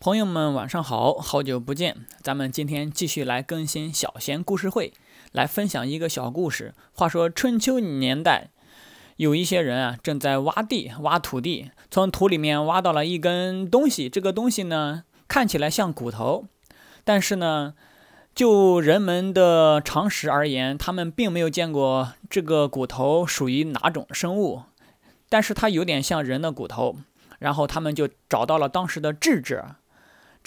朋友们，晚上好，好久不见。咱们今天继续来更新小贤故事会，来分享一个小故事。话说春秋年代，有一些人啊，正在挖地、挖土地，从土里面挖到了一根东西。这个东西呢，看起来像骨头，但是呢，就人们的常识而言，他们并没有见过这个骨头属于哪种生物，但是它有点像人的骨头。然后他们就找到了当时的智者。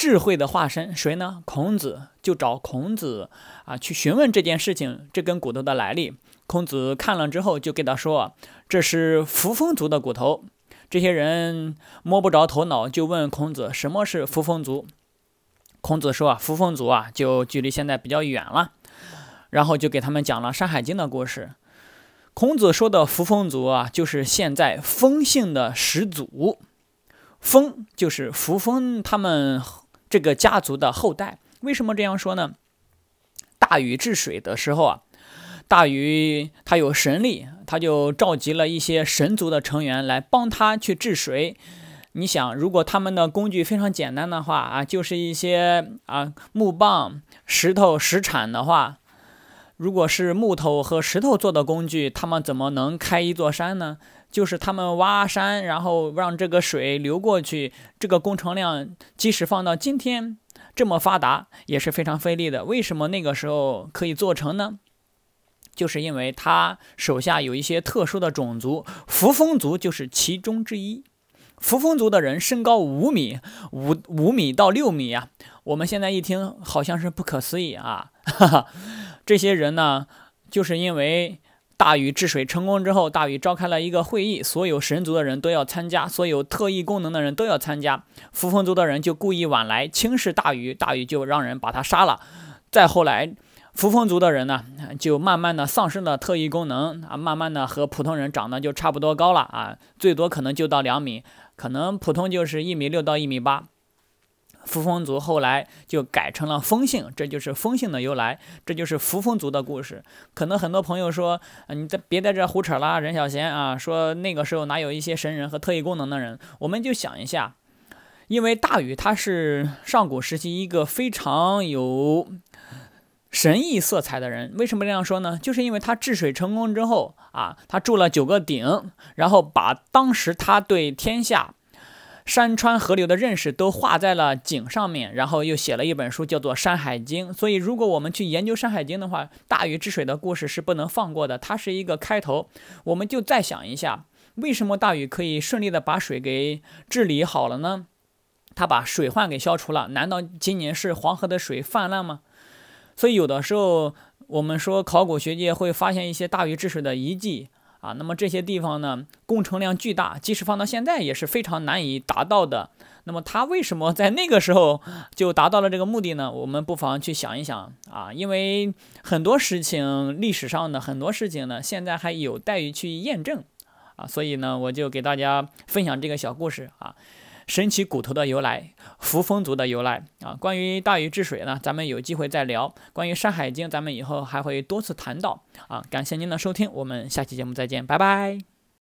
智慧的化身谁呢？孔子就找孔子啊去询问这件事情，这根骨头的来历。孔子看了之后就给他说：“这是扶风族的骨头。”这些人摸不着头脑，就问孔子：“什么是扶风族？”孔子说：“啊，扶风族啊，就距离现在比较远了。”然后就给他们讲了《山海经》的故事。孔子说的扶风族啊，就是现在风姓的始祖。风就是扶风他们。这个家族的后代为什么这样说呢？大禹治水的时候啊，大禹他有神力，他就召集了一些神族的成员来帮他去治水。你想，如果他们的工具非常简单的话啊，就是一些啊木棒、石头、石铲的话，如果是木头和石头做的工具，他们怎么能开一座山呢？就是他们挖山，然后让这个水流过去，这个工程量即使放到今天这么发达，也是非常费力的。为什么那个时候可以做成呢？就是因为他手下有一些特殊的种族，扶风族就是其中之一。扶风族的人身高五米，五五米到六米啊！我们现在一听好像是不可思议啊！哈哈，这些人呢，就是因为。大禹治水成功之后，大禹召开了一个会议，所有神族的人都要参加，所有特异功能的人都要参加。扶风族的人就故意晚来，轻视大禹，大禹就让人把他杀了。再后来，扶风族的人呢，就慢慢的丧失了特异功能啊，慢慢的和普通人长得就差不多高了啊，最多可能就到两米，可能普通就是一米六到一米八。扶风族后来就改成了风姓，这就是风姓的由来，这就是扶风族的故事。可能很多朋友说，你在别在这胡扯啦，任小贤啊，说那个时候哪有一些神人和特异功能的人？我们就想一下，因为大禹他是上古时期一个非常有神异色彩的人。为什么这样说呢？就是因为他治水成功之后啊，他筑了九个鼎，然后把当时他对天下。山川河流的认识都画在了井上面，然后又写了一本书，叫做《山海经》。所以，如果我们去研究《山海经》的话，大禹治水的故事是不能放过的。它是一个开头，我们就再想一下，为什么大禹可以顺利的把水给治理好了呢？他把水患给消除了，难道今年是黄河的水泛滥吗？所以，有的时候我们说考古学界会发现一些大禹治水的遗迹。啊，那么这些地方呢，工程量巨大，即使放到现在也是非常难以达到的。那么它为什么在那个时候就达到了这个目的呢？我们不妨去想一想啊，因为很多事情，历史上的很多事情呢，现在还有待于去验证啊，所以呢，我就给大家分享这个小故事啊。神奇骨头的由来，扶风族的由来啊。关于大禹治水呢，咱们有机会再聊。关于《山海经》，咱们以后还会多次谈到啊。感谢您的收听，我们下期节目再见，拜拜。